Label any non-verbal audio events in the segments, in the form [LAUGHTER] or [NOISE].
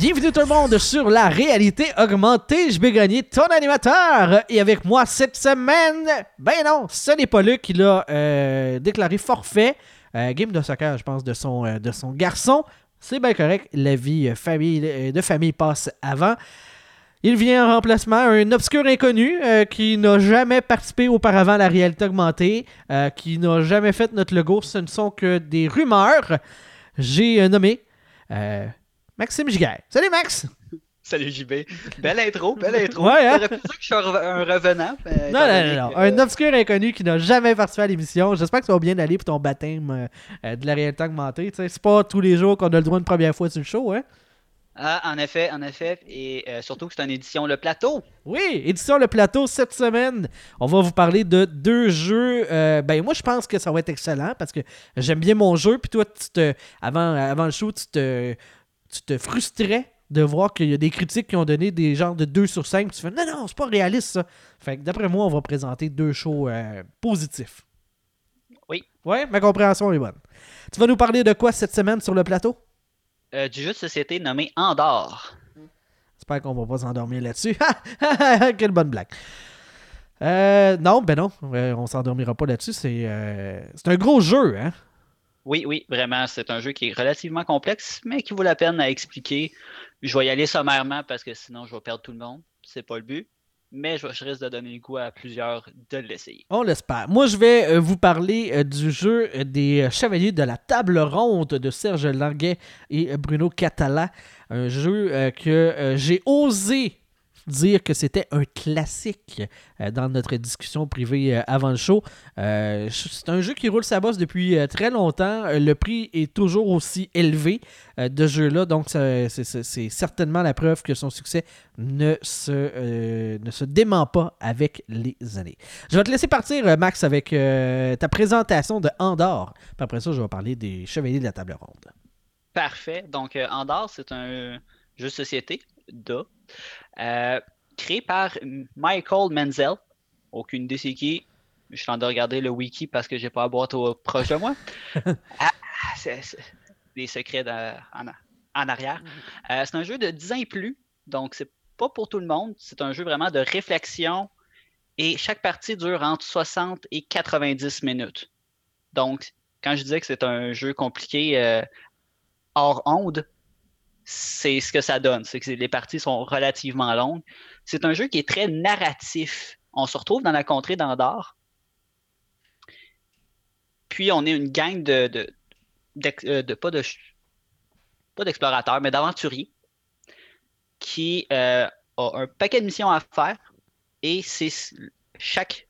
Bienvenue tout le monde sur la réalité augmentée. Je vais gagner ton animateur. Et avec moi cette semaine, ben non, ce n'est pas Luc. Il a euh, déclaré forfait. Euh, game de soccer, je pense, de son, euh, de son garçon. C'est bien correct. La vie famille, de famille passe avant. Il vient en remplacement un obscur inconnu qui n'a jamais participé auparavant à la réalité augmentée, qui n'a jamais fait notre logo. Ce ne sont que des rumeurs. J'ai nommé Maxime Giguère. Salut Max! Salut JB. Belle intro, belle intro. Ouais, hein? J'aurais pu dire que je suis un revenant. Non, non, non, non. Un obscur inconnu qui n'a jamais participé à l'émission. J'espère que ça va bien aller pour ton baptême euh, euh, de la réalité augmentée. C'est pas tous les jours qu'on a le droit une première fois sur le show, hein? Ah, en effet, en effet. Et euh, surtout que c'est une édition Le Plateau. Oui, édition Le Plateau cette semaine. On va vous parler de deux jeux. ben, moi, je pense que ça va être excellent parce que j'aime bien mon jeu. Puis toi, tu te, avant, avant le show, tu te tu te frustrais de voir qu'il y a des critiques qui ont donné des genres de 2 sur 5. Tu fais non, non, c'est pas réaliste ça. Fait que d'après moi, on va présenter deux shows euh, positifs. Oui. Ouais, ma compréhension est bonne. Tu vas nous parler de quoi cette semaine sur le plateau? Euh, du jeu de société nommé Andorre. J'espère qu'on va pas s'endormir là-dessus. [LAUGHS] Quelle bonne blague. Euh, non, ben non, on s'endormira pas là-dessus. C'est un gros jeu, hein? Oui, oui, vraiment. C'est un jeu qui est relativement complexe, mais qui vaut la peine à expliquer. Je vais y aller sommairement parce que sinon je vais perdre tout le monde. C'est pas le but. Mais je, risque de donner le goût à plusieurs de l'essayer. On l'espère. Moi, je vais euh, vous parler euh, du jeu des Chevaliers de la Table Ronde de Serge Languet et Bruno Catala. Un jeu que j'ai osé dire que c'était un classique euh, dans notre discussion privée euh, avant le show. Euh, c'est un jeu qui roule sa bosse depuis très longtemps. Le prix est toujours aussi élevé de ce jeu-là, donc c'est certainement la preuve que son succès ne se, ne se dément pas avec les années. Je vais te laisser partir, Max, avec ta présentation de Andorre. Puis après ça, je vais parler des Chevaliers de la Table Ronde. Parfait. Donc, Andorre, c'est un jeu de société, euh, créé par Michael Menzel. Aucune idée c'est qui. Je suis en train de regarder le wiki parce que j'ai pas la boîte au, proche de moi. [LAUGHS] ah, c'est, des secrets en, arrière. Euh, c'est un jeu de 10 ans et plus, donc c'est pas pour tout le monde. C'est un jeu vraiment de réflexion et chaque partie dure entre 60 et 90 minutes. Donc, quand je disais que c'est un jeu compliqué euh, hors onde, c'est ce que ça donne. C'est que les parties sont relativement longues. C'est un jeu qui est très narratif. On se retrouve dans la contrée d'Andorre. Puis on est une gang de, de, euh, pas de pas d'explorateurs, mais d'aventuriers qui euh, a un paquet de missions à faire et chaque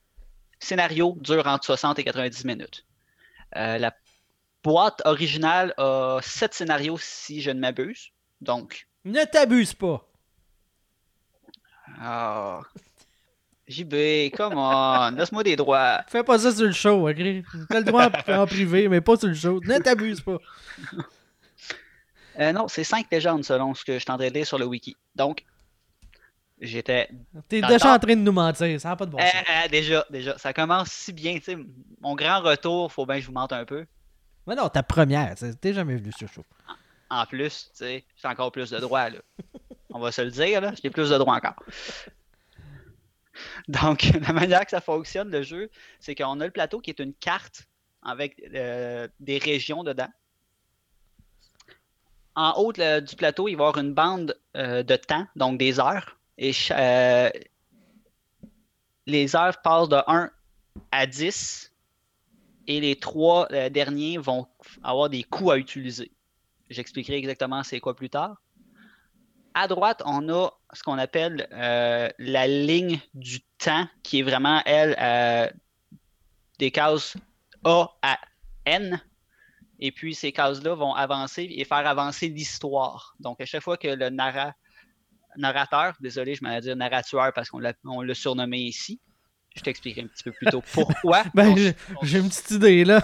scénario dure entre 60 et 90 minutes. Euh, la boîte originale a 7 scénarios si je ne m'abuse. Donc. Ne t'abuse pas. Ah. JB, come on, laisse-moi des droits. Fais pas ça sur le show, ok? T'as le droit en privé, mais pas sur le show. Ne t'abuse pas. Euh, non, c'est 5 légendes selon ce que je t'entendais lire sur le wiki. Donc, j'étais. T'es déjà en train de nous mentir, ça n'a pas de bon sens. Euh, euh, déjà, déjà, ça commence si bien. sais, Mon grand retour, faut bien que je vous mente un peu. Mais non, ta première, t'es jamais venu sur le show. En plus, tu sais, j'ai encore plus de droits, là. On va se le dire, là, j'ai plus de droits encore. Donc, [LAUGHS] la manière que ça fonctionne, le jeu, c'est qu'on a le plateau qui est une carte avec euh, des régions dedans. En haut du plateau, il va y avoir une bande euh, de temps, donc des heures. Et euh, les heures passent de 1 à 10. Et les trois derniers vont avoir des coûts à utiliser. J'expliquerai exactement c'est quoi plus tard. À droite, on a ce qu'on appelle euh, la ligne du temps, qui est vraiment, elle, euh, des cases A à N. Et puis, ces cases-là vont avancer et faire avancer l'histoire. Donc, à chaque fois que le narrateur, désolé, je m'allais dire narrateur parce qu'on l'a surnommé ici, je t'expliquerai un petit peu plus tôt pourquoi. [LAUGHS] ben, j'ai une petite idée là.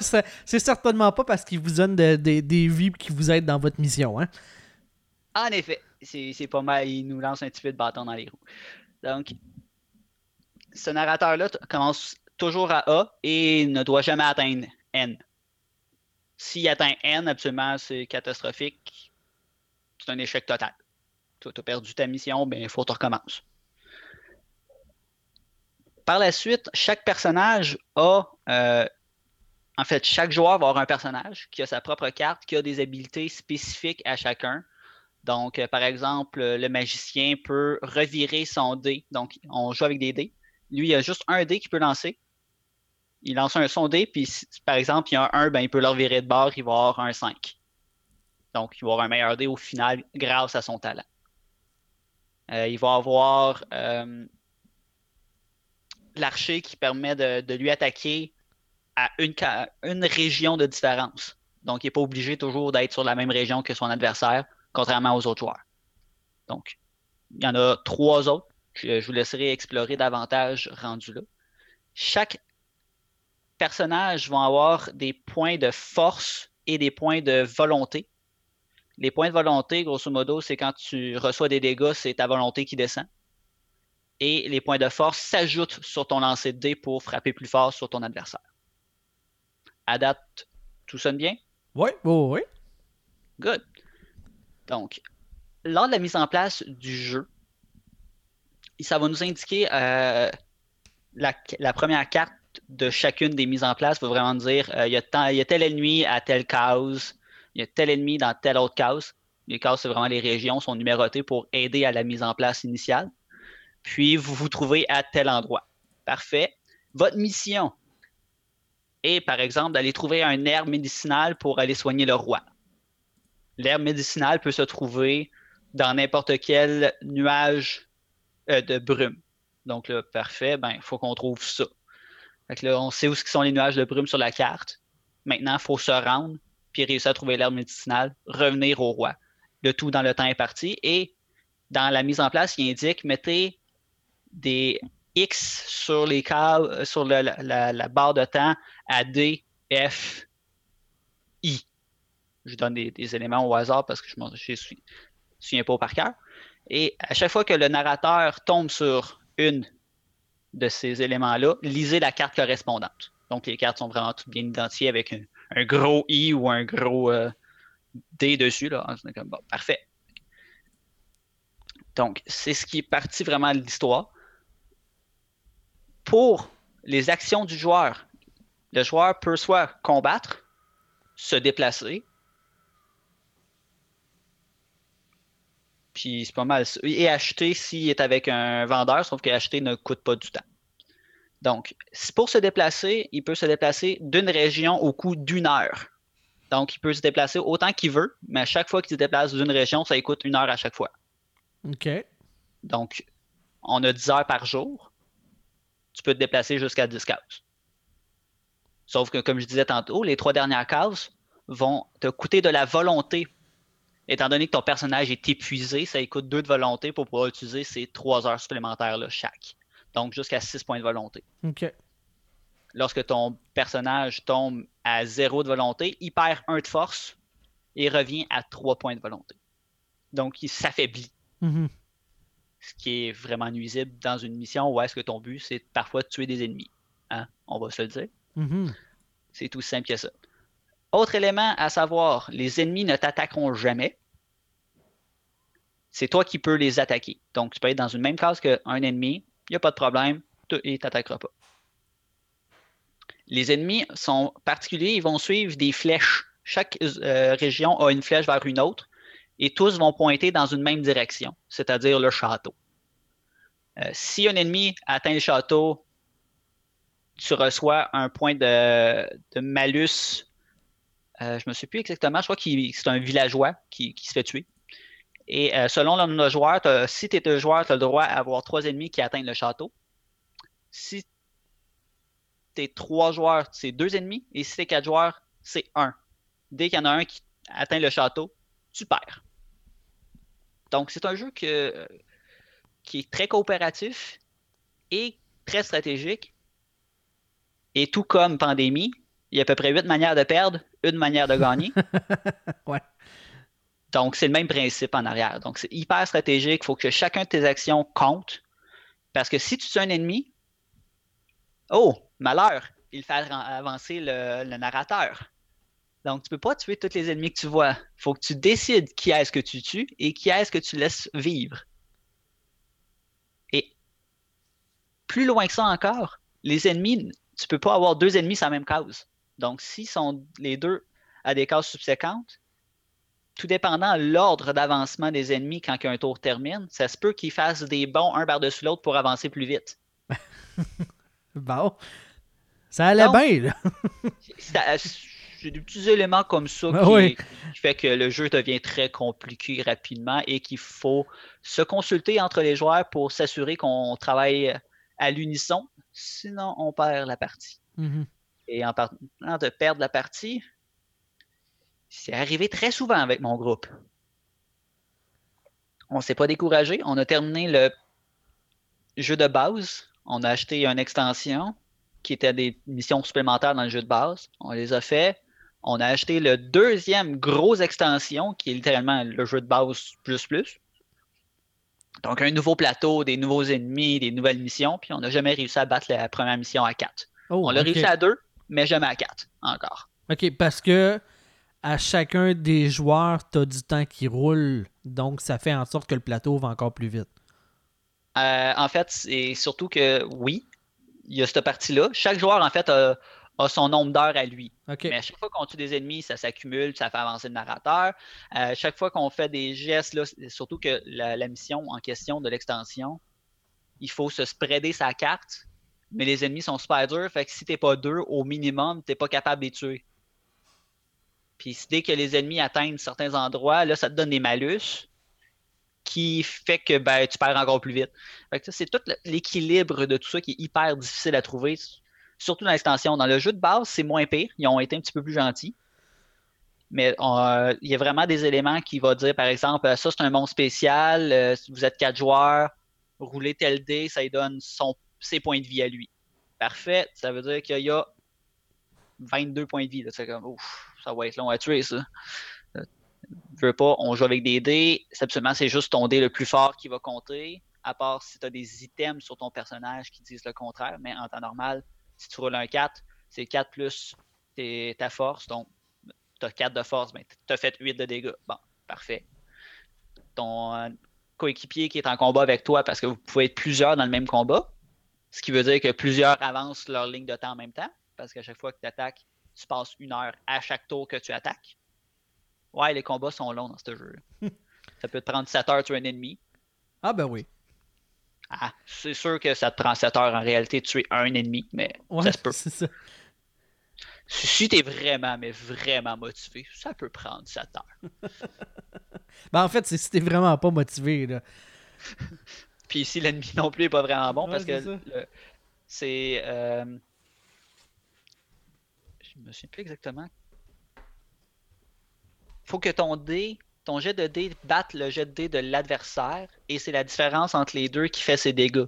[LAUGHS] c'est certainement pas parce qu'il vous donne des vies qui vous aident dans votre mission. Hein? En effet, c'est pas mal. Il nous lance un petit peu de bâton dans les roues. Donc, ce narrateur-là commence toujours à A et ne doit jamais atteindre N. S'il atteint N, absolument, c'est catastrophique. C'est un échec total. Tu as perdu ta mission, ben il faut que tu recommences. Par la suite, chaque personnage a. Euh, en fait, chaque joueur va avoir un personnage qui a sa propre carte, qui a des habilités spécifiques à chacun. Donc, euh, par exemple, le magicien peut revirer son dé. Donc, on joue avec des dés. Lui, il a juste un dé qu'il peut lancer. Il lance un son dé, puis par exemple, il y a un 1, ben, il peut le revirer de bord, il va avoir un 5. Donc, il va avoir un meilleur dé au final grâce à son talent. Euh, il va avoir l'archer qui permet de, lui attaquer à une, région de différence. Donc, il n'est pas obligé toujours d'être sur la même région que son adversaire contrairement aux autres joueurs. Donc, il y en a trois autres. Je, vous laisserai explorer davantage rendu là. Chaque personnage va avoir des points de force et des points de volonté. Les points de volonté, grosso modo, c'est quand tu reçois des dégâts, c'est ta volonté qui descend. Et les points de force s'ajoutent sur ton lancer de dés pour frapper plus fort sur ton adversaire. À date, tout sonne bien? Oui, oui, oui. Good. Donc, lors de la mise en place du jeu, ça va nous indiquer euh, la, première carte de chacune des mises en place. va vraiment dire euh, il, y a tel ennemi à telle case, il y a tel ennemi dans telle autre case. Les cases, c'est vraiment les régions, sont numérotées pour aider à la mise en place initiale. Puis, vous vous trouvez à tel endroit. Parfait. Votre mission est, par exemple, d'aller trouver un herbe médicinal pour aller soigner le roi l'herbe médicinale peut se trouver dans n'importe quel nuage euh, de brume. Donc là, parfait, ben, il faut qu'on trouve ça. là, on sait où sont les nuages de brume sur la carte. Maintenant, il faut se rendre, puis réussir à trouver l'herbe médicinale, revenir au roi. Le tout dans le temps imparti. Et dans la mise en place, il indique mettez des X sur euh, sur la, barre de temps à D, F, I je donne des, éléments au hasard parce que je ne me souviens pas par cœur. Et à chaque fois que le narrateur tombe sur une de ces éléments-là, lisez la carte correspondante. Donc, les cartes sont vraiment toutes bien identifiées avec un, gros I ou un gros euh, D dessus. Là. parfait. Donc, c'est ce qui est parti vraiment de l'histoire. Pour les actions du joueur, le joueur peut soit combattre, se déplacer, Puis c'est pas mal. Et acheter s'il est avec un vendeur, sauf qu'acheter ne coûte pas du temps. Donc, pour se déplacer, il peut se déplacer d'une région au coût d'une heure. Donc, il peut se déplacer autant qu'il veut, mais à chaque fois qu'il se déplace d'une région, ça coûte une heure à chaque fois. OK. Donc, on a 10 heures par jour. Tu peux te déplacer jusqu'à 10 cases. Sauf que, comme je disais tantôt, les trois dernières cases vont te coûter de la volonté étant donné que ton personnage est épuisé, ça coûte deux de volonté pour pouvoir utiliser ces trois heures supplémentaires là, chaque. Donc jusqu'à six points de volonté. OK. Lorsque ton personnage tombe à zéro de volonté, il perd un de force et revient à trois points de volonté. Donc il s'affaiblit. Mm-hmm. Ce qui est vraiment nuisible dans une mission où est-ce que ton but, c'est parfois de tuer des ennemis. Hein? On va se le dire. Mm-hmm. C'est tout simple que ça. Autre élément à savoir, les ennemis ne t'attaqueront jamais. C'est toi qui peux les attaquer. Donc, tu peux être dans une même case qu'un ennemi, il n'y a pas de problème, il ne t'attaquera pas. Les ennemis sont particuliers, ils vont suivre des flèches. Chaque euh, région a une flèche vers une autre et tous vont pointer dans une même direction, c'est-à-dire le château. Euh, si un ennemi atteint le château, tu reçois un point de malus euh, je ne me souviens plus exactement. Je crois que c'est un villageois qui, se fait tuer. Et euh, selon le nombre de joueurs, si tu es un joueur, tu as le droit d'avoir trois ennemis qui atteignent le château. Si tu es trois joueurs, c'est deux ennemis. Et si tu es quatre joueurs, c'est un. Dès qu'il y en a un qui atteint le château, tu perds. Donc, c'est un jeu qui est très coopératif et très stratégique. Et tout comme pandémie, il y a à peu près huit manières de perdre, une manière de gagner. [LAUGHS] ouais. Donc, c'est le même principe en arrière. Donc, c'est hyper stratégique. Il faut que chacun de tes actions compte. Parce que si tu tues un ennemi, oh, malheur, il fait avancer le, le narrateur. Donc, tu ne peux pas tuer tous les ennemis que tu vois. Il faut que tu décides qui est-ce que tu tues et qui est-ce que tu laisses vivre. Et plus loin que ça encore, les ennemis, tu ne peux pas avoir deux ennemis sur la même case. Donc, s'ils sont les deux à des cases subséquentes, tout dépendant de l'ordre d'avancement des ennemis quand un tour termine, ça se peut qu'ils fassent des bons un par-dessus l'autre pour avancer plus vite. [LAUGHS] bon. Ça allait bien, là. [LAUGHS] c'est des petits éléments comme ça qui, fait que le jeu devient très compliqué rapidement et qu'il faut se consulter entre les joueurs pour s'assurer qu'on travaille à l'unisson. Sinon, on perd la partie. Mm-hmm. Et en parlant de perdre la partie, c'est arrivé très souvent avec mon groupe. On ne s'est pas découragé. On a terminé le jeu de base. On a acheté une extension qui était des missions supplémentaires dans le jeu de base. On les a fait. On a acheté le deuxième grosse extension qui est littéralement le jeu de base plus plus. Donc un nouveau plateau, des nouveaux ennemis, des nouvelles missions, puis on n'a jamais réussi à battre la première mission à 4. on l'a réussi à 2, mais jamais à 4 encore. OK, parce que à chacun des joueurs, tu as du temps qui roule, donc ça fait en sorte que le plateau va encore plus vite. Euh, en fait, c'est surtout que oui, il y a cette partie-là. Chaque joueur, en fait, a, son nombre d'heures à lui. Mais à chaque fois qu'on tue des ennemis, ça s'accumule, ça fait avancer le narrateur. Euh, chaque fois qu'on fait des gestes, surtout que la, mission en question de l'extension, il faut se spreader sa carte, mais les ennemis sont super durs, fait que si t'es pas deux, au minimum, t'es pas capable de les tuer. Puis dès que les ennemis atteignent certains endroits, là, ça te donne des malus qui fait que ben, tu perds encore plus vite. c'est tout l'équilibre de tout ça qui est hyper difficile à trouver, surtout dans l'extension. Dans le jeu de base, c'est moins pire. Ils ont été un petit peu plus gentils. Mais euh, il y a vraiment des éléments qui vont dire, par exemple, ça c'est un monde spécial, euh, vous êtes quatre joueurs, roulez tel dé, ça lui donne son, ses points de vie à lui. Parfait, ça veut dire qu'il y a 22 points de vie. Ça va être long à tuer, ça. Euh, veux pas, on joue avec des dés. Absolument, c'est juste ton dé le plus fort qui va compter. À part si tu as des items sur ton personnage qui disent le contraire. Mais en temps normal, si tu roules un 4, c'est 4 plus ta force. Donc, tu as 4 de force, mais tu as fait 8 de dégâts. Bon, parfait. Ton euh, coéquipier qui est en combat avec toi, parce que vous pouvez être plusieurs dans le même combat. Ce qui veut dire que plusieurs avancent leur ligne de temps en même temps. Parce qu'à chaque fois que tu attaques, tu passes une heure à chaque tour que tu attaques. Ouais, les combats sont longs dans ce jeu. [LAUGHS] ça peut te prendre 7 heures tuer un ennemi. Ah ben oui. Ah, c'est sûr que ça te prend 7 heures en réalité de tuer un ennemi, mais ça se peut. [LAUGHS] Ça. Si tu es vraiment, mais vraiment motivé, ça peut prendre 7 heures. [LAUGHS] ben en fait, c'est si t'es vraiment pas motivé. Là. [LAUGHS] Puis si l'ennemi non plus est pas vraiment bon, parce que c'est. Euh, je me souviens plus exactement. Faut que ton dé, ton jet de dé batte le jet de dé de l'adversaire et c'est la différence entre les deux qui fait ses dégâts.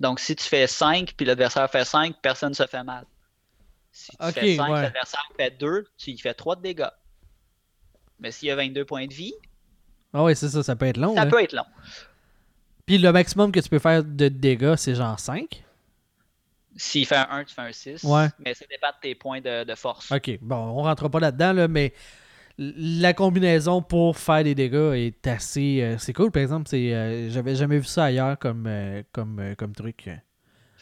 Donc si tu fais 5 puis l'adversaire fait 5, personne ne se fait mal. Si tu fais 5, l'adversaire fait 2, tu y fais 3 de dégâts. Mais s'il y a 22 points de vie. Ah oui, c'est ça, ça peut être long. Ça peut être long. Puis le maximum que tu peux faire de dégâts, c'est genre 5 s'il fait un 1, tu fais un 6. Ouais. Mais ça dépend de tes points de, force. Ok, bon, on rentre pas là-dedans, là, mais la combinaison pour faire des dégâts est assez. Euh, c'est cool, par exemple. C'est, euh, j'avais jamais vu ça ailleurs comme, euh, comme, comme truc.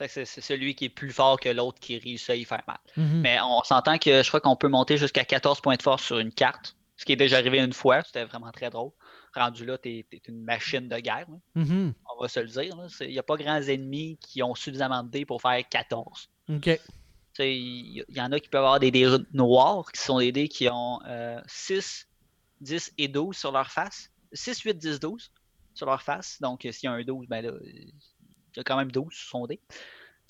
C'est celui qui est plus fort que l'autre qui réussit à y faire mal. Mhm. Mais on s'entend que je crois qu'on peut monter jusqu'à 14 points de force sur une carte, ce qui est déjà arrivé une fois. C'était vraiment très drôle rendu là, t'es es une machine de guerre. Mm-hmm. On va se le dire. Il n'y a pas grands ennemis qui ont suffisamment de dés pour faire 14. OK. Il y, en a qui peuvent avoir des dés noirs, qui sont des dés qui ont 6, euh, 10 et 12 sur leur face. 6, 8, 10, 12 sur leur face. Donc, s'il y a un 12, ben là, il y a quand même 12 sur son dé.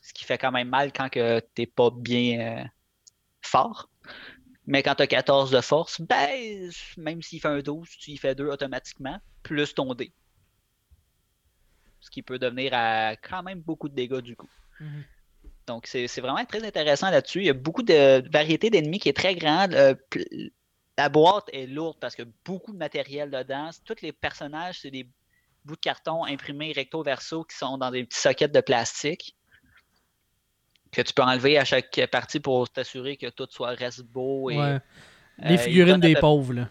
Ce qui fait quand même mal quand tu n'es pas bien euh, fort. Mais quand tu as 14 de force, ben, même s'il fait un 12, tu y fais 2 automatiquement, plus ton dé. Ce qui peut devenir à quand même beaucoup de dégâts du coup. Mhm. Donc, c'est vraiment très intéressant là-dessus. Il y a beaucoup de variété d'ennemis qui est très grande. Euh, la boîte est lourde parce que beaucoup de matériel dedans. Tous les personnages, c'est des bouts de carton imprimés recto verso qui sont dans des petits sockets de plastique que tu peux enlever à chaque partie pour t'assurer que tout soit reste beau. Et, ouais. Les euh, figurines des pauvres, là.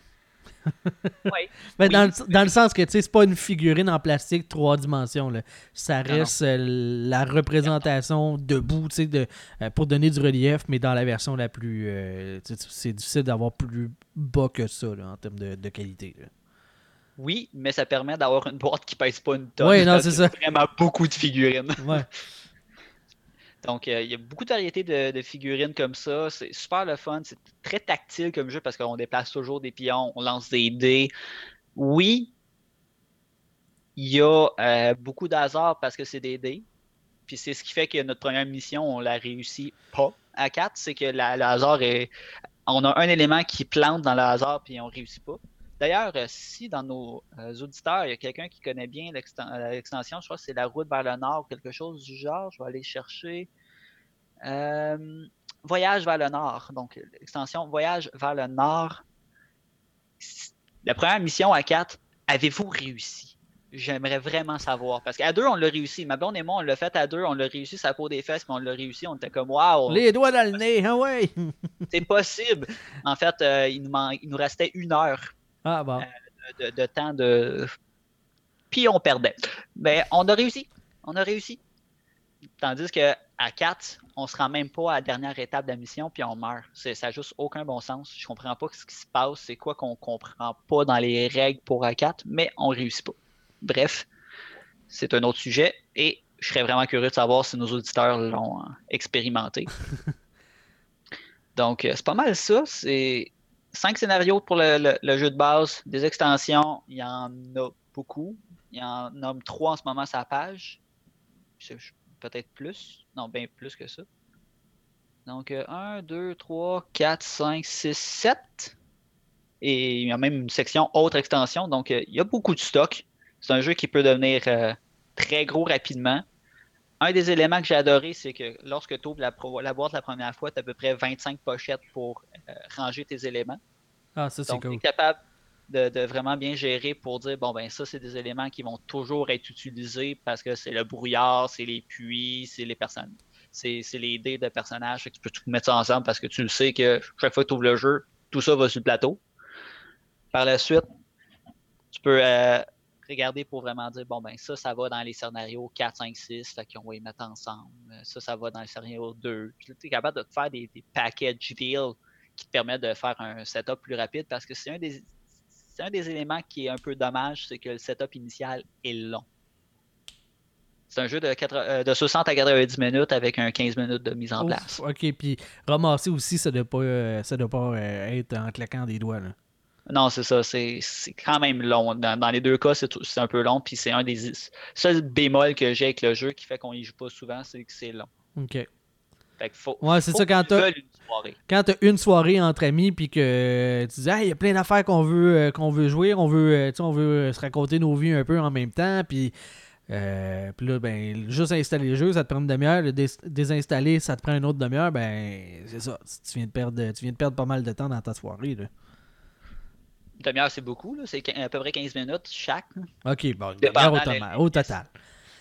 [LAUGHS] oui. [LAUGHS] Mais Dans, le, dans, le, sens que, tu sais, c'est pas une figurine en plastique trois dimensions, là. Ça reste euh, la représentation debout, tu sais, de, euh, pour donner du relief, mais dans la version la plus... c'est difficile d'avoir plus bas que ça, là, en termes de, de qualité, Oui, mais ça permet d'avoir une boîte qui pèse pas une tonne. Oui, non, c'est ça. vraiment beaucoup de figurines. Ouais. [LAUGHS] Donc, euh, il y a beaucoup de variétés de, figurines comme ça. C'est super le fun. C'est très tactile comme jeu parce qu'on déplace toujours des pions, on lance des dés. Oui, il y a euh, beaucoup d'hasard parce que c'est des dés. Puis c'est ce qui fait que notre première mission, on l'a réussi pas à 4. C'est que le hasard est. On a un élément qui plante dans le hasard puis on réussit pas. D'ailleurs, euh, si dans nos auditeurs, il y a quelqu'un qui connaît bien l'extension, je crois que c'est la route vers le nord, quelque chose du genre, je vais aller chercher. Euh, voyage vers le nord. Donc, l'extension Voyage vers le nord. La première mission à 4, avez-vous réussi? J'aimerais vraiment savoir. Parce qu'à deux, on l'a réussi. Ma blonde et moi, on l'a fait à deux. On l'a réussi, sa peau des fesses, mais on l'a réussi. On était comme, waouh! Les doigts dans le nez, ah ouais! C'est possible. En fait, euh, il, nous restait une heure ah, bon. Euh, de, temps de. Puis on perdait. Mais on a réussi. On a réussi. Tandis que à 4, on se rend même pas à la dernière étape de la mission, puis on meurt. Ça n'a juste aucun bon sens. Je comprends pas ce qui se passe, c'est quoi qu'on comprend pas dans les règles pour A4, mais on réussit pas. Bref, c'est un autre sujet, et je serais vraiment curieux de savoir si nos auditeurs l'ont euh, expérimenté. [LAUGHS] Donc, euh, c'est pas mal ça. C'est cinq scénarios pour le, jeu de base, des extensions, il y en a beaucoup. Il y en nomme trois en ce moment sur la page. Peut-être plus. Non, bien plus que ça. Donc, 1, 2, 3, 4, 5, 6, 7. Et il y a même une section autre extension. Donc, euh, il y a beaucoup de stock. C'est un jeu qui peut devenir euh, très gros rapidement. Un des éléments que j'ai adoré, c'est que lorsque tu ouvres la, boîte la première fois, tu as à peu près 25 pochettes pour euh, ranger tes éléments. Ah, ça, c'est cool. Tu es capable de, vraiment bien gérer pour dire bon ben ça c'est des éléments qui vont toujours être utilisés parce que c'est le brouillard, c'est les puits, c'est les personnes, c'est les dés de personnages. tu peux tout mettre ça ensemble parce que tu le sais que chaque fois que tu ouvres le jeu, tout ça va sur le plateau. Par la suite, tu peux euh, regarder pour vraiment dire bon ben ça, ça va dans les scénarios 4, 5, 6, fait qu'on va les mettre ensemble. Ça, ça va dans les scénarios 2. Tu es capable de te faire des, des package deals qui te permettent de faire un setup plus rapide parce que c'est un des c'est un des éléments qui est un peu dommage, c'est que le setup initial est long. C'est un jeu de, euh, de 60 à 90 minutes avec un 15 minutes de mise en place. Ok, puis ramasser aussi, ça ne doit pas, euh, doit pas euh, être en claquant des doigts. Non, c'est ça. C'est quand même long. Dans, les deux cas, c'est un peu long. Puis c'est un des seuls bémols que j'ai avec le jeu qui fait qu'on y joue pas souvent, c'est que c'est long. OK ouais, c'est ça quand tu quand as une soirée entre amis puis que tu dis il y a plein d'affaires qu'on veut euh, qu'on veut jouer, on veut euh, on veut euh, se raconter nos vies un peu en même temps puis puis là, ben, juste installer le jeu, ça te prend une demi-heure. Le désinstaller, ça te prend une autre demi-heure. Ben, c'est ça. Tu viens, de perdre, tu viens de perdre pas mal de temps dans ta soirée. Là. Une demi-heure, c'est beaucoup. C'est à peu près 15 minutes chaque. OK, bon, une au, total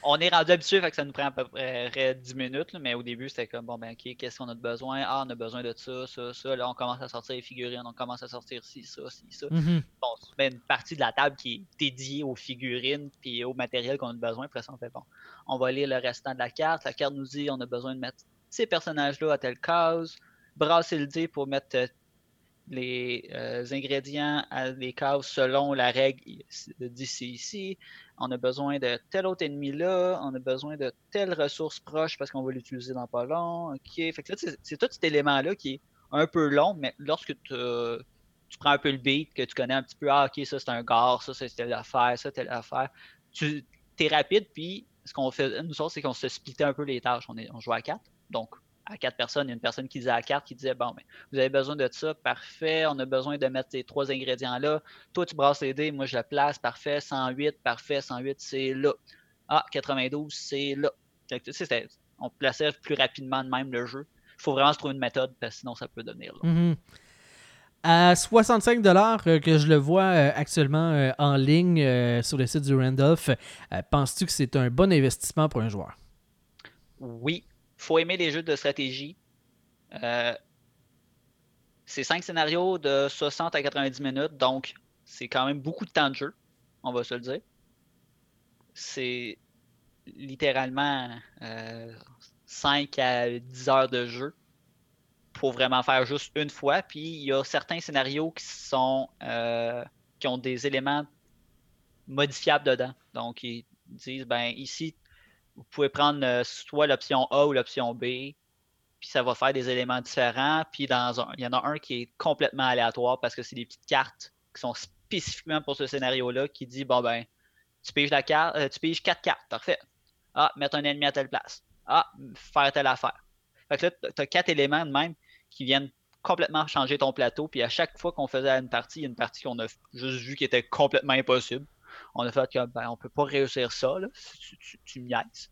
on est rendu habitué, fait que ça nous prend à peu près 10 minutes, mais au début, c'était comme, bon, ben, ok, qu'est-ce qu'on a de besoin? Ah, on a besoin de ça, ça, ça. Là, on commence à sortir les figurines, on commence à sortir ci, ça, ci, ça. Mm-hmm. Bon, on une partie de la table qui est dédiée aux figurines puis au matériel qu'on a besoin. Après ça, on fait, bon, on va lire le restant de la carte. La carte nous dit, on a besoin de mettre ces personnages-là à telle case, brasser le dé pour mettre euh, les euh, ingrédients à des cases selon la règle d'ici ici. On a besoin de tel autre ennemi là, on a besoin de telle ressource proche parce qu'on va l'utiliser dans pas long. C'est tout cet élément-là qui est un peu long, mais lorsque tu, prends un peu le beat, que tu connais un petit peu, ah ok, ça c'est un gare, ça c'est telle affaire, ça telle affaire, tu es rapide, puis ce qu'on fait, nous autres, c'est qu'on se splittait un peu les tâches. On, est, on joue à quatre, donc à quatre personnes, il y a une personne qui disait à quatre qui disait Bon, mais ben, vous avez besoin de ça, parfait, on a besoin de mettre ces trois ingrédients-là. Toi, tu brasses les dés, moi je le place, parfait, 108, parfait, 108, c'est là. Ah, 92, c'est là. on plaçait plus rapidement de même le jeu. Il faut vraiment se trouver une méthode, parce que sinon ça peut devenir là. Mhm. À 65 dollars euh, que je le vois euh, actuellement euh, en ligne sur le site du Randolph, penses-tu que c'est un bon investissement pour un joueur? Oui, faut aimer les jeux de stratégie. Euh, c'est cinq scénarios de 60 à 90 minutes, donc c'est quand même beaucoup de temps de jeu, on va se le dire. C'est littéralement euh, 5 à 10 heures de jeu pour vraiment faire juste une fois. Puis il y a certains scénarios qui sont euh, qui ont des éléments modifiables dedans. Donc ils disent ben ici vous pouvez prendre euh, soit l'option A ou l'option B, puis ça va faire des éléments différents. Puis dans un, il y en a un qui est complètement aléatoire parce que c'est des petites cartes qui sont spécifiquement pour ce scénario-là qui dit bon ben tu piges la carte, euh, tu quatre cartes, parfait. Ah, mettre un ennemi à telle place. Ah, faire telle affaire. Fait que là, tu as quatre éléments de même qui viennent complètement changer ton plateau. Puis à chaque fois qu'on faisait une partie, il y a une partie qu'on a juste vu qui était complètement impossible. On a fait que ben, on peut pas réussir ça, là. Tu, tu, niaises.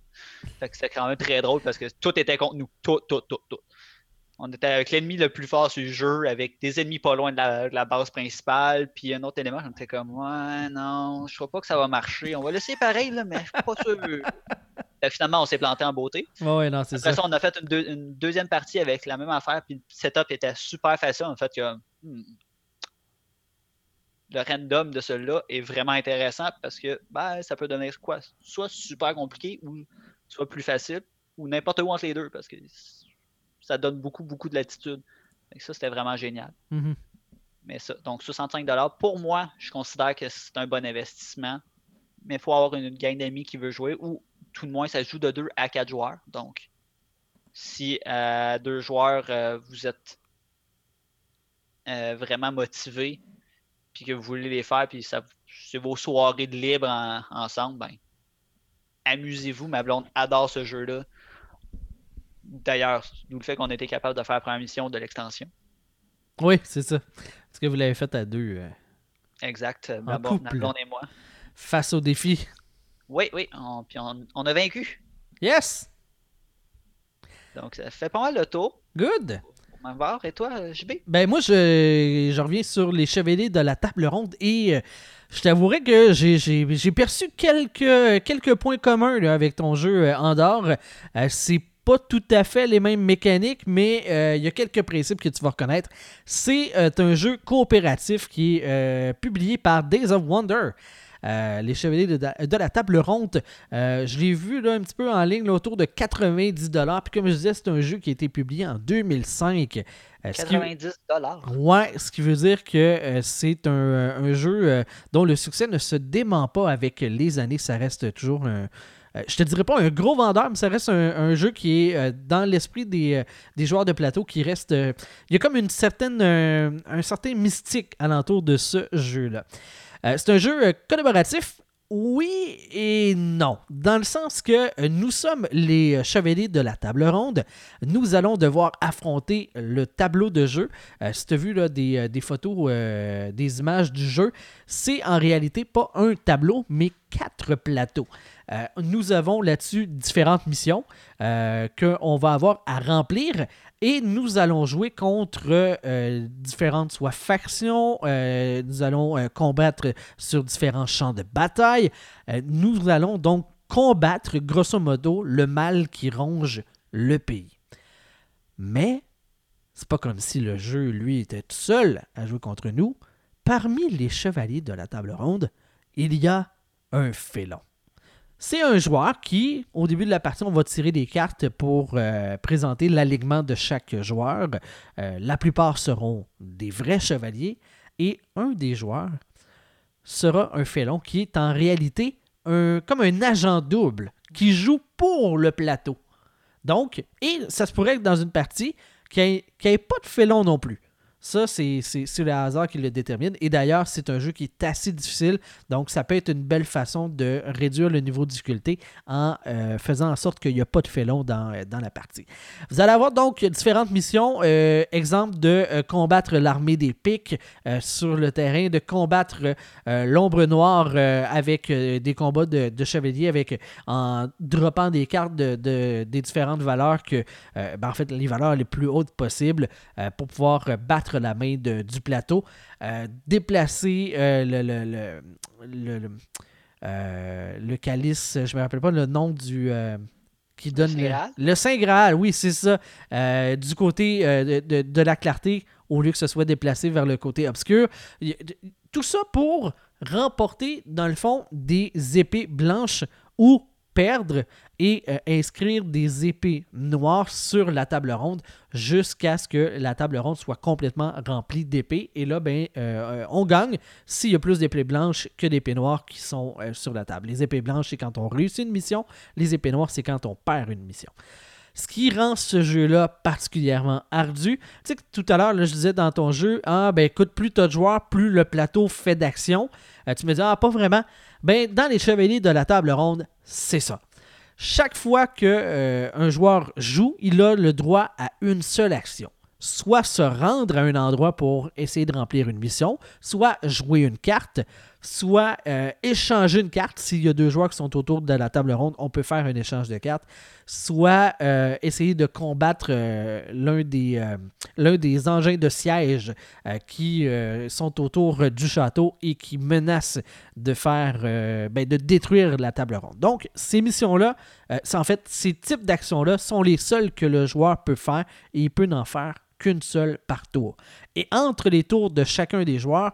Fait que c'était quand même très drôle parce que tout était contre nous. Tout, tout, tout, tout. On était avec l'ennemi le plus fort sur le jeu, avec des ennemis pas loin de la, de la base principale, puis un autre élément, on était comme Ouais, non, je crois pas que ça va marcher. On va laisser pareil, là, mais je suis pas sûr. [LAUGHS] Fait que finalement, on s'est planté en beauté. Ouais, ouais, non, c'est Après ça. ça, on a fait une, deux- une deuxième partie avec la même affaire, puis le setup était super facile. En fait, que hmm, le random de celui-là est vraiment intéressant parce que ben, ça peut donner quoi? Soit super compliqué ou soit plus facile, ou n'importe où entre les deux parce que ça donne beaucoup, beaucoup de latitude. Que ça, c'était vraiment génial. Mhm. Mais ça, donc 65$, pour moi, je considère que c'est un bon investissement. Mais il faut avoir une, gang d'amis qui veut jouer ou tout de moins, ça se joue de 2 à 4 joueurs. Donc, si à deux joueurs, euh, vous êtes euh, vraiment motivé, puis que vous voulez les faire, puis ça, c'est vos soirées de libre en- ensemble, ben, amusez-vous. Ma blonde adore ce jeu-là. D'ailleurs, d'où le fait qu'on était capable de faire la première mission de l'extension. Oui, c'est ça. Parce que vous l'avez fait à deux euh, Exact. Ma, En blonde- ma blonde et moi. face au défi. Oui, oui, on, puis on, on a vaincu. Yes! Donc, ça fait pas mal le tour. Good! Et toi, euh, JB? Ben moi, je, reviens sur les chevaliers de la table ronde et euh, je t'avouerai que j'ai- perçu quelques, points communs avec ton jeu Andorre. Euh, c'est pas tout à fait les mêmes mécaniques, mais il y a quelques principes que tu vas reconnaître. C'est un jeu coopératif qui est publié par Days of Wonder. Euh, les Chevaliers de, de la Table Ronde, euh, je l'ai vu là, un petit peu en ligne là, autour de 90$. Puis comme je disais, c'est un jeu qui a été publié en 2005. Euh, ce qui- 90 dollars. Ouais, ce qui veut dire que euh, c'est un, un jeu euh, dont le succès ne se dément pas avec les années. Ça reste toujours un. euh, je te dirais pas un gros vendeur, mais ça reste un, un jeu qui est euh, dans l'esprit des, euh, des joueurs de plateau qui reste. euh, il y a comme une certaine, euh, un certain mystique alentour de ce jeu-là. Euh, c'est un jeu euh, collaboratif. Oui et non. Dans le sens que euh, nous sommes les chevaliers de la table ronde. Nous allons devoir affronter le tableau de jeu. Si tu as vu là, des, photos, des images du jeu, c'est en réalité pas un tableau, mais quatre plateaux. Nous avons là-dessus différentes missions qu'on va avoir à remplir et nous allons jouer contre euh, différentes soit factions, euh, nous allons euh, combattre sur différents champs de bataille. Nous allons donc combattre grosso modo le mal qui ronge le pays. Mais c'est pas comme si le jeu, lui, était tout seul à jouer contre nous. Parmi les chevaliers de la table ronde, il y a un félon. C'est un joueur qui, au début de la partie, on va tirer des cartes pour euh, présenter l'alignement de chaque joueur. Euh, la plupart seront des vrais chevaliers et un des joueurs sera un félon qui est en réalité comme un agent double qui joue pour le plateau. Donc, et ça se pourrait que dans une partie, qu'il n'y ait pas de félon non plus. Ça, c'est le hasard qui le détermine. Et d'ailleurs, c'est un jeu qui est assez difficile. Donc, ça peut être une belle façon de réduire le niveau de difficulté en euh, faisant en sorte qu'il n'y a pas de félon dans, euh, dans la partie. Vous allez avoir donc différentes missions. Euh, exemple de combattre l'armée des pics sur le terrain, de combattre l'ombre noire avec des combats de, de chevaliers avec, en droppant des cartes de, des différentes valeurs que, ben, en fait, les valeurs les plus hautes possibles pour pouvoir battre la main du plateau, euh, déplacer euh, le, le, euh, calice, je me rappelle pas le nom du qui donne le, Saint Graal, oui, c'est ça, du côté de, de, la clarté au lieu que ce soit déplacé vers le côté obscur. Tout ça pour remporter, dans le fond, des épées blanches ou perdre et euh, inscrire des épées noires sur la table ronde jusqu'à ce que la table ronde soit complètement remplie d'épées. Et là, ben, euh, on gagne s'il y a plus d'épées blanches que d'épées noires qui sont euh, sur la table. Les épées blanches, c'est quand on réussit une mission. Les épées noires, c'est quand on perd une mission. Ce qui rend ce jeu-là particulièrement ardu. Tu sais que tout à l'heure, je disais dans ton jeu, ah ben écoute, plus tu as de joueurs, plus le plateau fait d'action. tu me dis, ah pas vraiment. Ben, dans les chevaliers de la table ronde, c'est ça. Chaque fois qu'un euh, joueur joue, il a le droit à une seule action soit se rendre à un endroit pour essayer de remplir une mission, soit jouer une carte, soit euh, échanger une carte. S'il y a deux joueurs qui sont autour de la table ronde, on peut faire un échange de cartes, soit euh, essayer de combattre euh, l'un des, des engins de siège qui sont autour du château et qui menacent de faire ben, de détruire la table ronde. Donc, ces missions-là, en fait, ces types d'actions-là sont les seules que le joueur peut faire et il peut n'en faire qu'une seule par tour. Et entre les tours de chacun des joueurs,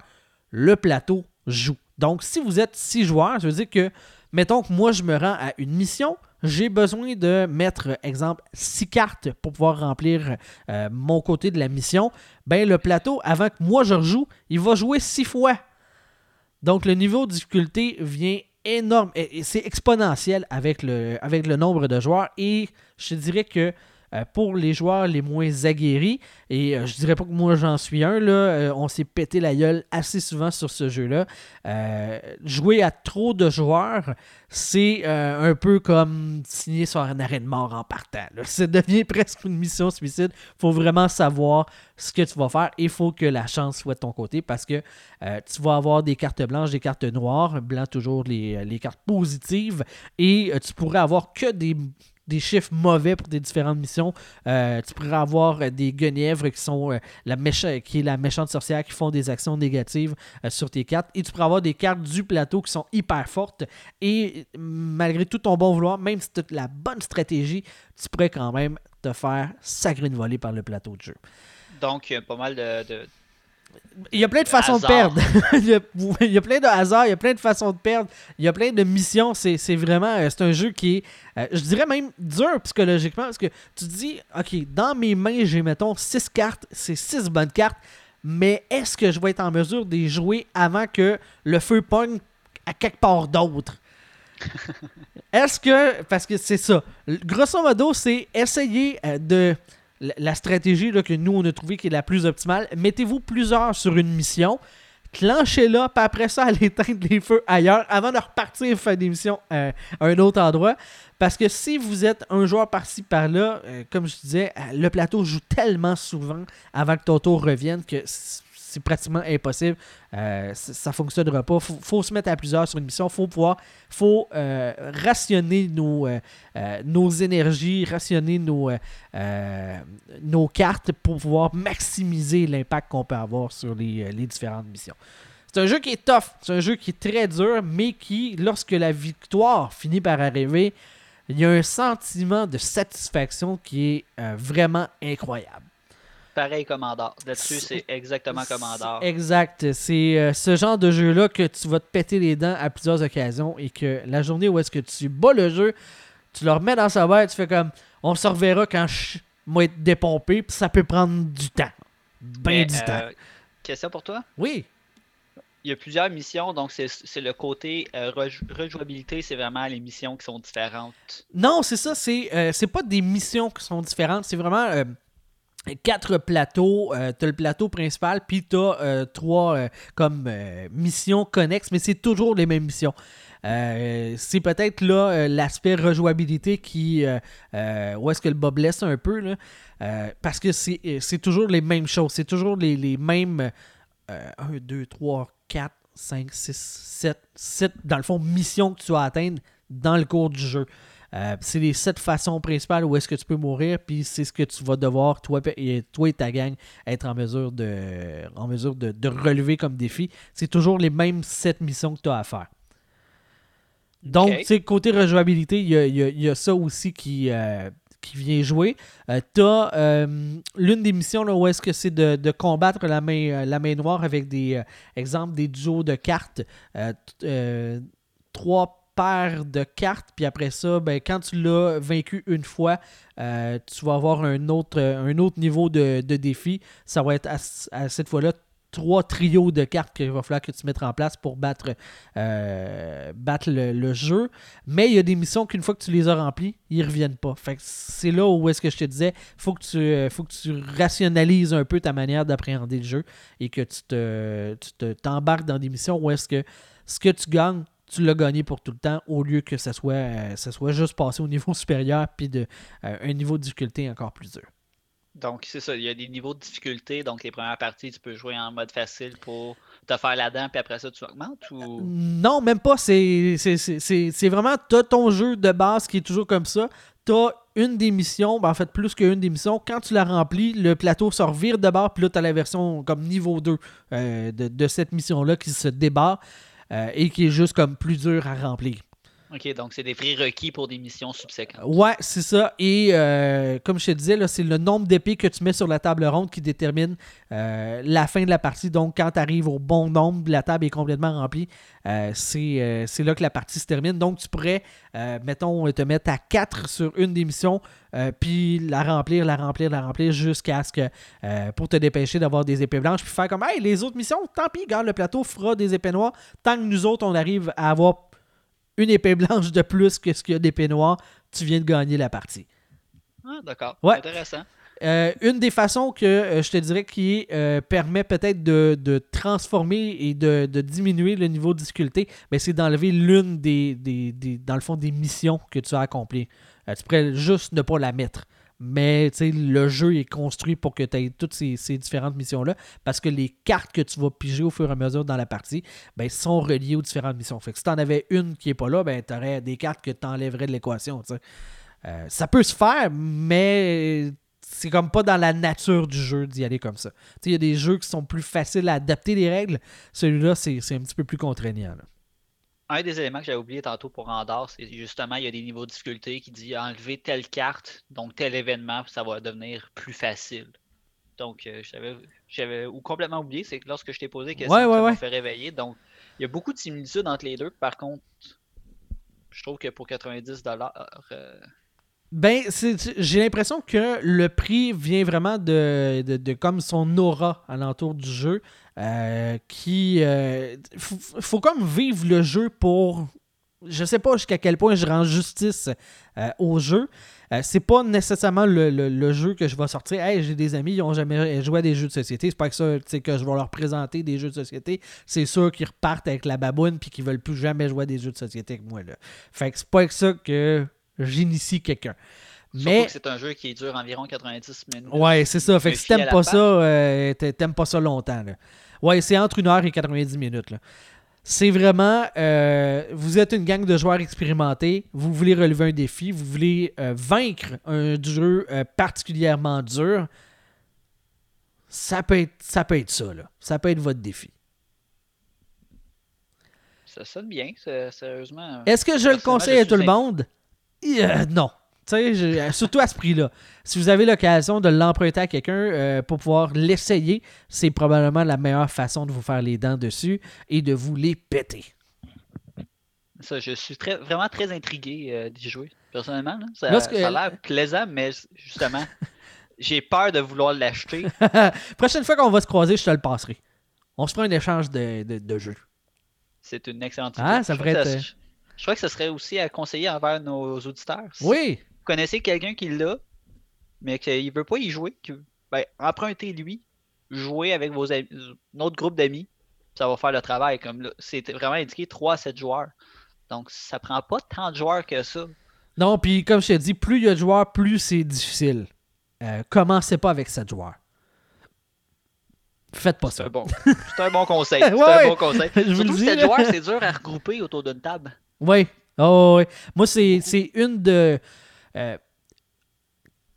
le plateau joue. Donc, si vous êtes six joueurs, ça veut dire que, mettons que moi, je me rends à une mission, j'ai besoin de mettre, exemple, six cartes pour pouvoir remplir euh, mon côté de la mission. Ben, le plateau, avant que moi je rejoue, il va jouer six fois. Donc, le niveau de difficulté vient énorme. Et c'est exponentiel avec le, avec le nombre de joueurs. Et je dirais que pour les joueurs les moins aguerris, et euh, je dirais pas que moi j'en suis un, là, euh, on s'est pété la gueule assez souvent sur ce jeu-là. jouer à trop de joueurs, c'est un peu comme signer sur un arrêt de mort en partant. [LAUGHS] Ça devient presque une mission suicide. Il faut vraiment savoir ce que tu vas faire. Il faut que la chance soit de ton côté parce que tu vas avoir des cartes blanches, des cartes noires, blanc toujours les, les cartes positives, et tu pourrais avoir que des des chiffres mauvais pour des différentes missions. Euh, tu pourrais avoir euh, des guenièvres qui sont euh, la qui est la méchante sorcière qui font des actions négatives sur tes cartes. Et tu pourrais avoir des cartes du plateau qui sont hyper fortes. Et malgré tout ton bon vouloir, même si tu as la bonne stratégie, tu pourrais quand même te faire sacrer une volée par le plateau de jeu. Donc, il y a pas mal de il y a plein de façons de perdre. [LAUGHS] il, y a, plein de hasards, il y a plein de façons de perdre, il y a plein de missions. C'est vraiment, euh, c'est un jeu qui est, euh, je dirais même dur psychologiquement parce que tu te dis, ok, dans mes mains, j'ai mettons 6 cartes, c'est 6 bonnes cartes, mais est-ce que je vais être en mesure de les jouer avant que le feu pogne à quelque part d'autre? [LAUGHS] est-ce que, parce que c'est ça, grosso modo, c'est essayer euh, de la stratégie que nous, on a trouvé qui est la plus optimale. Mettez-vous plusieurs sur une mission, clanchez-la, puis après ça, [LAUGHS] allez éteindre les feux ailleurs avant de repartir faire des missions à un autre endroit. Parce que si vous êtes un joueur par-ci par-là, euh, comme je disais, euh, le plateau joue tellement souvent avant que ton tour revienne que c'est pratiquement impossible. Euh, ça ne fonctionnera pas. Il faut, se mettre à plusieurs sur une mission. Faut pouvoir faut, euh, rationner nos, euh, nos énergies, rationner nos, nos cartes pour pouvoir maximiser l'impact qu'on peut avoir sur les, les différentes missions. C'est un jeu qui est tough, c'est un jeu qui est très dur, mais qui, lorsque la victoire finit par arriver, il y a un sentiment de satisfaction qui est vraiment incroyable pareil Commandant. Là-dessus, c'est exactement Commandant. Exact. C'est euh, ce genre de jeu-là que tu vas te péter les dents à plusieurs occasions et que la journée où est-ce que tu bats le jeu, tu le remets dans sa boîte, tu fais comme on se reverra quand je vais être dépompé, puis ça peut prendre du temps. Ben du temps. Euh, question pour toi? Oui. Il y a plusieurs missions, donc c'est le côté euh, rejouabilité, c'est vraiment les missions qui sont différentes. Non, c'est ça, c'est c'est pas des missions qui sont différentes, c'est vraiment quatre plateaux. tu as le plateau principal, puis tu as trois comme missions connexes, mais c'est toujours les mêmes missions. c'est peut-être là l'aspect rejouabilité qui. où est-ce que le bas blesse un peu, parce que c'est toujours les mêmes choses. C'est toujours les, les mêmes 1, 2, 3, 4, 5, 6, 7, 7, dans le fond, missions que tu vas atteindre dans le cours du jeu. Euh, c'est les sept façons principales où est-ce que tu peux mourir, puis c'est ce que tu vas devoir, toi et, toi et ta gang, être en mesure de, en mesure de, relever comme défi. C'est toujours les mêmes sept missions que tu as à faire. Donc, côté rejouabilité, il y a, ça aussi qui, euh, qui vient jouer. Euh, tu as euh, l'une des missions là, où est-ce que c'est de, combattre la main, la main noire avec des exemples des duos de cartes. trois paires de cartes, puis après ça, ben, quand tu l'as vaincu une fois, tu vas avoir un autre, un autre niveau de, défi. Ça va être à cette fois-là trois trios de cartes qu'il va falloir que tu mettes en place pour battre, euh, battre le, jeu. Mais il y a des missions qu'une fois que tu les as remplies, ils ne reviennent pas. C'est là où est-ce que je te disais, faut que tu euh, faut que tu rationalises un peu ta manière d'appréhender le jeu et que tu te, t'embarques dans des missions où est-ce que ce que tu gagnes, tu l'as gagné pour tout le temps au lieu que ça soit, euh, ça soit juste passé au niveau [LAUGHS] supérieur puis de un niveau de difficulté encore plus dur. Donc, c'est ça, il y a des niveaux de difficulté. Donc, les premières parties, tu peux jouer en mode facile pour te faire la dent, puis après ça, tu augmentes ou... Non, même pas. C'est vraiment, tu as ton jeu de base qui est toujours comme ça. Tu as une des missions, ben, en fait, plus qu'une des missions. Quand tu la remplis, le plateau se revire de bord, puis là, tu as la version comme niveau 2 euh, de, cette mission-là qui se débarre euh, et qui est juste comme plus dur à remplir. OK, donc c'est des requis pour des missions subséquentes. Ouais, c'est ça. Et euh, comme je te disais, c'est le nombre d'épées que tu mets sur la table ronde qui détermine euh, la fin de la partie. Donc, quand tu arrives au bon nombre, la table est complètement remplie. Euh, c'est là que la partie se termine. Donc, tu pourrais, mettons, te mettre à 4 sur une des missions, puis la remplir, la remplir, la remplir jusqu'à ce que, pour te dépêcher d'avoir des épées blanches, puis faire comme, hey, les autres missions, tant pis, garde le plateau fera des épées noires. Tant que nous autres, on arrive à avoir une épée blanche de plus que ce qu'il y a d'épée noire, tu viens de gagner la partie. Ah, d'accord. Intéressant. Euh, une des façons que euh, je te dirais qui euh, permet peut-être de, transformer et de, diminuer le niveau de difficulté, ben, c'est d'enlever l'une des, dans le fond, des missions que tu as accomplies. tu pourrais juste ne pas la mettre. Mais le jeu est construit pour que tu aies toutes ces, différentes missions-là parce que les cartes que tu vas piger au fur et à mesure dans la partie ben, sont reliées aux différentes missions. Fait que si tu en avais une qui n'est pas là, ben, tu aurais des cartes que tu enlèverais de l'équation. Euh, ça peut se faire, mais c'est comme pas dans la nature du jeu d'y aller comme ça. Il y a des jeux qui sont plus faciles à adapter les règles. Celui-là, c'est un petit peu plus contraignant un des éléments que j'avais oublié tantôt pour Andorre, c'est justement, il y a des niveaux de difficulté qui dit enlever telle carte, donc tel événement, ça va devenir plus facile. Donc, euh, j'avais ou complètement oublié, c'est que lorsque je t'ai posé la question, ça m'a fait réveiller. Donc, il y a beaucoup de similitudes entre les deux. Par contre, je trouve que pour 90 dollars, euh, ben, j'ai l'impression que le prix vient vraiment de, de, comme son aura alentour du jeu. Euh, qui. Euh, faut, comme vivre le jeu pour. Je sais pas jusqu'à quel point je rends justice euh, au jeu. c'est pas nécessairement le, jeu que je vais sortir. Hey, j'ai des amis, ils ont jamais joué à des jeux de société. C'est pas que ça que je vais leur présenter des jeux de société. C'est sûr qu'ils repartent avec la baboune puis qu'ils veulent plus jamais jouer à des jeux de société avec moi. Là. Fait que c'est pas que ça que j'initie quelqu'un. Mais c'est un jeu qui dure environ 90 minutes. Ouais, c'est ça. Fait que si t'aimes pas ça, t'aimes pas ça longtemps. Là. Ouais, c'est entre 1 heure et 90 minutes. C'est vraiment, euh, vous êtes une gang de joueurs expérimentés, vous voulez relever un défi, vous voulez euh, vaincre un jeu euh, particulièrement dur. Ça peut, être, ça peut être ça, là. Ça peut être votre défi. Ça sonne bien, sérieusement. Est-ce que je le conseille à tout le monde? Non. Euh, surtout à ce prix-là. Si vous avez l'occasion de l'emprunter à quelqu'un euh, pour pouvoir l'essayer, c'est probablement la meilleure façon de vous faire les dents dessus et de vous les péter. Ça, je suis très, vraiment très intrigué euh, d'y jouer, personnellement. Ça, a l'air plaisant, mais justement, [LAUGHS] j'ai peur de vouloir l'acheter. [LAUGHS] Prochaine fois qu'on va se croiser, je te le passerai. On se fera un échange de, de, jeux. C'est une excellente ah, idée. ça pourrait être... je crois que ce serait aussi à conseiller envers nos auditeurs. Oui, connaissez quelqu'un qui l'a, mais qu'il veut pas y jouer, ben, ben, empruntez-lui, jouez avec vos amis, notre groupe d'amis, ça va faire le travail. Comme c'est vraiment indiqué 3 à 7 joueurs. Donc, ça prend pas tant de joueurs que ça. Non, puis comme je t'ai dit, plus il y a de joueurs, plus c'est difficile. Euh, commencez pas avec 7 joueurs. Faites pas ça. C'est bon. un bon [LAUGHS] conseil. C'est un bon conseil. [LAUGHS] Surtout 7 joueurs, c'est dur à regrouper autour d'une table. Oui. Oh, oui. Moi, c'est une de. Euh,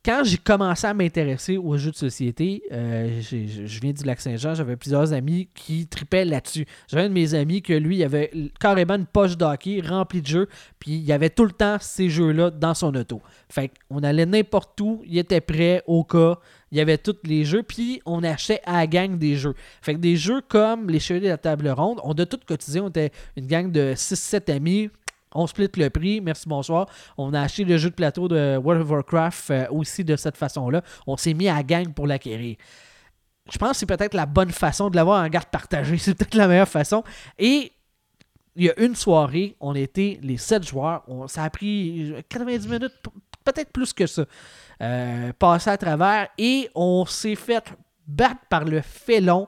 quand j'ai commencé à m'intéresser aux jeux de société, euh, je viens du Lac-Saint-Jean, j'avais plusieurs amis qui tripaient là-dessus. J'avais un de mes amis que lui, avait carrément une poche d'hockey remplie de jeux, puis il avait tout le temps ces jeux-là dans son auto. Fait qu'on allait n'importe où, il était prêt au cas, il y avait tous les jeux, puis on achetait à la gang des jeux. Fait que des jeux comme les Chevaliers de la Table Ronde, on a tous cotisé, on était une gang de 6-7 amis, on split le prix, merci, bonsoir. On a acheté le jeu de plateau de World of Warcraft euh, aussi de cette façon-là. On s'est mis à gang pour l'acquérir. Je pense que c'est peut-être la bonne façon de l'avoir en garde partagée. [LAUGHS] C'est peut-être la meilleure façon. Et il y a une soirée, on était les sept joueurs. ça a pris 90 minutes, peut-être plus que ça, euh, passer à travers. Et on s'est fait battre par le félon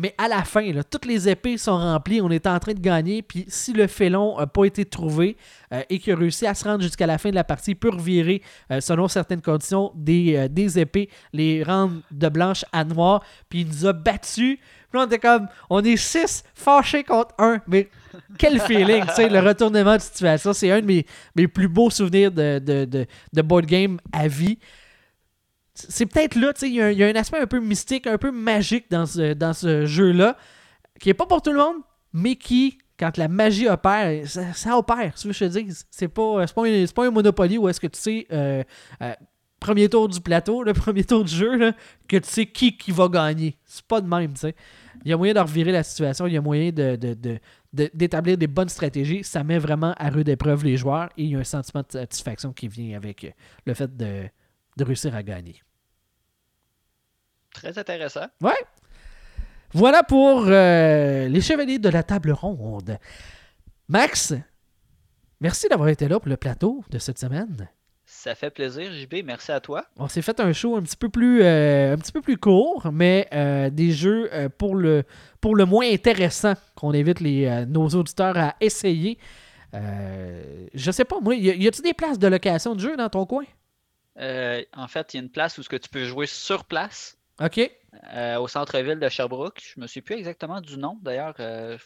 mais à la fin, toutes les épées sont remplies, on est en train de gagner, puis si le félon n'a pas été trouvé euh, et qu'il a réussi à se rendre jusqu'à la fin de la partie, il peut revirer, euh, selon certaines conditions, des, euh, des, épées, les rendre de blanche à noir, puis il nous a battus. Puis on était comme, on est six fâchés contre un, mais quel feeling, tu sais, le retournement de situation, c'est un de mes, mes, plus beaux souvenirs de, de, de board game à vie c'est peut-être là, tu sais, il y, a un aspect un peu mystique, un peu magique dans ce, dans ce jeu-là, qui n'est pas pour tout le monde, mais qui, quand la magie opère, ça, opère, tu veux que je te dise. C'est pas, pas, un, pas un Monopoly où est-ce que tu sais, euh, euh, premier tour du plateau, le [LAUGHS] premier tour du jeu, là, que tu sais qui, qui va gagner. C'est pas de même, tu sais. Il y a moyen de revirer la situation, il y a moyen d'établir des bonnes stratégies. Ça met vraiment à rude épreuve les joueurs et il y a un sentiment de satisfaction qui vient avec le fait de réussir à gagner. Très intéressant. Ouais. Voilà pour euh, les chevaliers de la table ronde. Max, merci d'avoir été là pour le plateau de cette semaine. Ça fait plaisir, JB. Merci à toi. On s'est fait un show un petit peu plus, euh, un petit peu plus court, mais euh, des jeux pour, le, pour le moins intéressant qu'on invite les, nos auditeurs à essayer. je sais pas, moi, y a-t-il des places de location de jeux dans ton coin? en fait, il y a une place où ce que tu peux jouer sur place. OK. Euh, au centre-ville de Sherbrooke. Je me suis plus exactement du nom. D'ailleurs, il euh,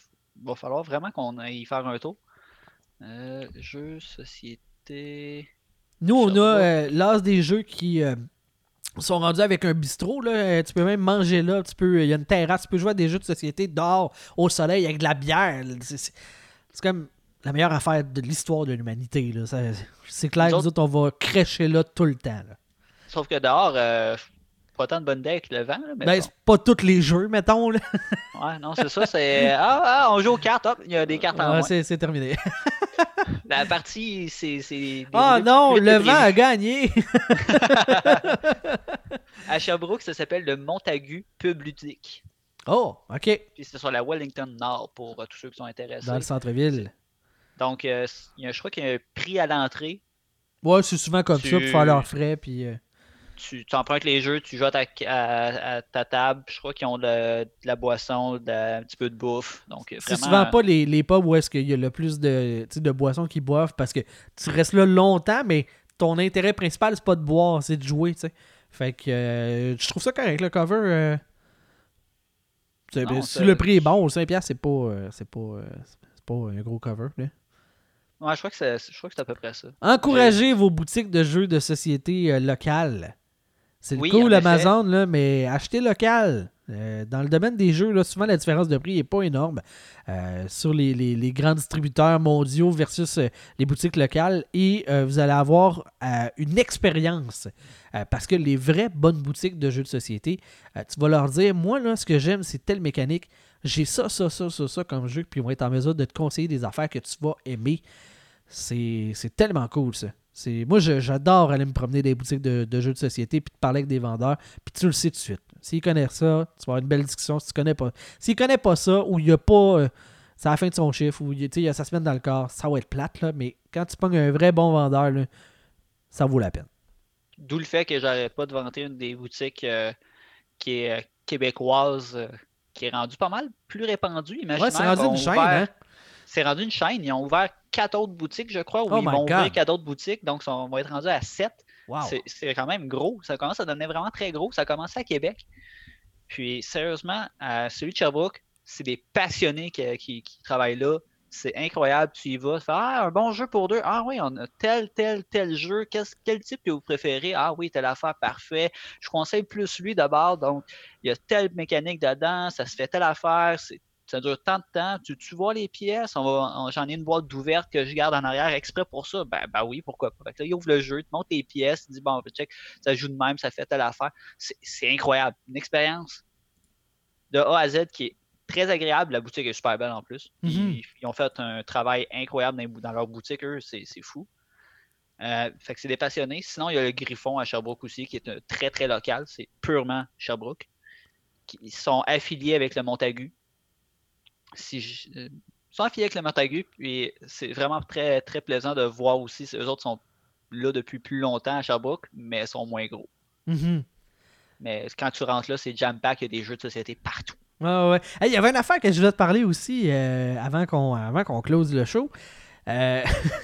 va falloir vraiment qu'on aille y faire un tour. Euh, jeux, société. Nous, on a l'as des jeux qui sont rendus avec un bistrot. Là. Tu peux même manger là. Tu peux, il y a une terrasse. Tu peux jouer à des jeux de société dehors, au soleil, avec de la bière. C'est comme la meilleure affaire de l'histoire de l'humanité. C'est clair, nous autres, on va crêcher là tout le temps. Sauf que dehors, pas tant de bonnes decks le vent. mais ben, c'est pas tous les jeux, mettons. Là. [LAUGHS] ouais, non, c'est ça. C'est ah, ah, on joue aux cartes, hop, il y a des cartes en ouais, C'est terminé. [LAUGHS] La partie, c'est. Ah non, le vent a gagné. [LAUGHS] à Sherbrooke, ça s'appelle le Montagu Pub Ludique. Oh, OK. Puis c'est sur la Wellington Nord pour euh, tous ceux qui sont intéressés. Dans le centre-ville. Donc, euh, y a, je crois qu'il y a un prix à l'entrée. Ouais, c'est souvent comme ça pour faire leurs frais. Puis. Euh, tu, empruntes les jeux, tu joues à ta, table. Je crois qu'ils ont de, la boisson, un petit peu de bouffe. Donc, C'est souvent pas les, les pubs où est-ce qu'il y a le plus de, de boissons qui boivent parce que tu restes là longtemps, mais ton intérêt principal, c'est pas de boire, c'est de jouer. sais. Fait que euh, je trouve ça correct, le cover. Euh, si le prix est bon, 5$, c'est pas, euh, c'est pas, pas un gros cover. Ouais, je crois que c'est à peu près ça. Encouragez vos boutiques de jeux de société locales. C'est cool Amazon, là, mais acheter local. Euh, dans le domaine des jeux, là, souvent la différence de prix n'est pas énorme euh, sur les, grands distributeurs mondiaux versus euh, les boutiques locales et vous allez avoir une expérience parce que les vraies bonnes boutiques de jeux de société, tu vas leur dire Moi, là, ce que j'aime, c'est telle mécanique, j'ai ça, ça, ça, ça, ça comme jeu, puis ils vont être en mesure de te conseiller des affaires que tu vas aimer. C'est tellement cool ça. Moi, j'adore aller me promener dans des boutiques de, jeux de société puis de parler avec des vendeurs. Puis tu le sais tout de suite. S'ils connaissent ça, tu vas avoir une belle discussion. Si tu connais pas. S'ils connaissent pas ça, ou il n'y a pas. Euh, c'est à la fin de son chiffre, ou il y a sa semaine dans le corps, ça va être plate, là, mais quand tu pognes un vrai bon vendeur, là, ça vaut la peine. D'où le fait que j'arrête pas de vanter une des boutiques euh, qui est euh, québécoise, euh, qui est rendue pas mal plus répandue. Ouais, c'est rendu une chaîne, hein? C'est rendu une chaîne. Ils ont ouvert quatre autres boutiques, je crois, ou Oh ils vont ouvrir quatre autres boutiques, donc on va être rendu à sept. Wow. C'est- quand même gros. Ça commence à devenir vraiment très gros. Ça a commencé à Québec. Puis, sérieusement, à celui de Sherbrooke, c'est des passionnés qui, qui- qui travaillent là. C'est incroyable. Tu y vas, tu fais Ah, un bon jeu pour deux. Ah oui, on a tel, tel, tel jeu. Quel type que vous préférez? Ah oui, telle affaire, parfait. Je conseille plus lui d'abord. Donc, il y a telle mécanique dedans, ça se fait telle affaire. c'est- Ça dure tant de temps. Tu, tu vois les pièces? On va, on- J'en ai une boîte d'ouverte que je garde en arrière exprès pour ça. Ben, ben oui, pourquoi pas. Fait que là, il ouvre le jeu, il te montre tes pièces, il dit bon, check, ça joue de même, ça fait telle affaire. C'est incroyable. Une expérience de A à Z qui est très agréable. La boutique est super belle en plus. Ils, Mhm. ils ont fait un travail incroyable dans, les leur boutique, eux, c'est c'est fou. Euh, fait que c'est des passionnés. Sinon, il y a le Griffon à Sherbrooke aussi, qui est un très très local. C'est purement Sherbrooke. Qui- Ils sont affiliés avec le Montagu. Si je- euh, ils sont affiliés avec le Montagu, puis c'est vraiment très très plaisant de voir aussi. Eux autres sont là depuis plus longtemps à Sherbrooke, mais sont moins gros. Mhm. Mais quand tu rentres là, c'est jam pack, il y a des jeux de société partout. Ouais. Hey, Il y avait une affaire que je voulais te parler aussi euh, avant qu'on avant qu'on close le show. Euh, [LAUGHS]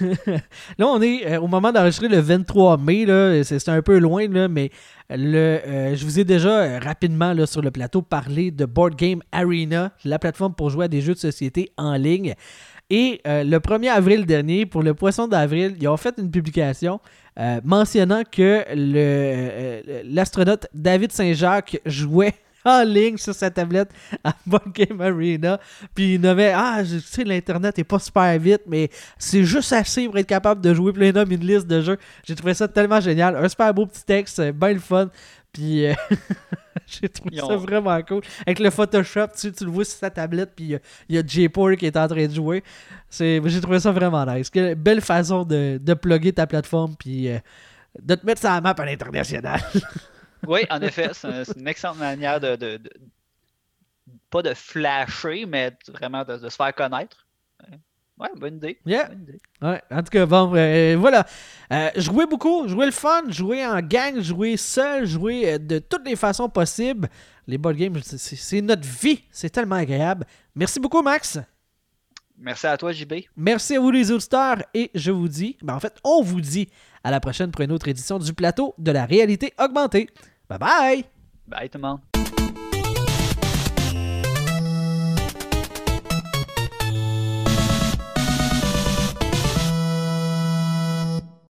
là, on est euh, au moment d'enregistrer le 23 mai. C'est un peu loin, mais euh, je vous ai déjà rapidement sur le plateau parlé de Board Game Arena, la plateforme pour jouer à des jeux de société en ligne. Et le 1er avril dernier, pour le poisson d'avril, ils ont fait une publication mentionnant que l'astronaute David Saint-Jacques jouait [LAUGHS] en ligne sur sa tablette à Board Game Arena. Puis il nommait Ah, je sais, l'Internet est pas super vite, mais c'est juste assez pour être capable de jouer. Il nomme une liste de jeux. J'ai trouvé ça tellement génial. Un super beau petit texte, euh, bien le fun. Puis euh, [LAUGHS] j'ai trouvé ça vraiment cool. Avec le Photoshop, tu, tu le vois sur sa tablette, puis il y a J-Por qui est en train de jouer. J'ai trouvé ça vraiment nice. Quelle belle façon de, de plugger ta plateforme, puis euh, de te mettre sur la map à l'international. [LAUGHS] Oui, en effet, c'est un- c'est une excellente manière de, de- de- pas de flasher, mais vraiment de, de se faire connaître. Ouais, bonne idée. Yeah. bonne idée. Ouais, en tout cas, bon, euh, voilà. Euh, jouer beaucoup, jouer le fun, jouer en gang, jouer seul, jouer euh, de toutes les façons possibles. Les board games, c'est notre vie. C'est tellement agréable. Merci beaucoup, Max. Merci à toi, JB. Merci à vous, les auditeurs. Et je vous dis, ben en fait, on vous dit à la prochaine pour une autre édition du plateau de la réalité augmentée. Bye bye! Bye tout le monde.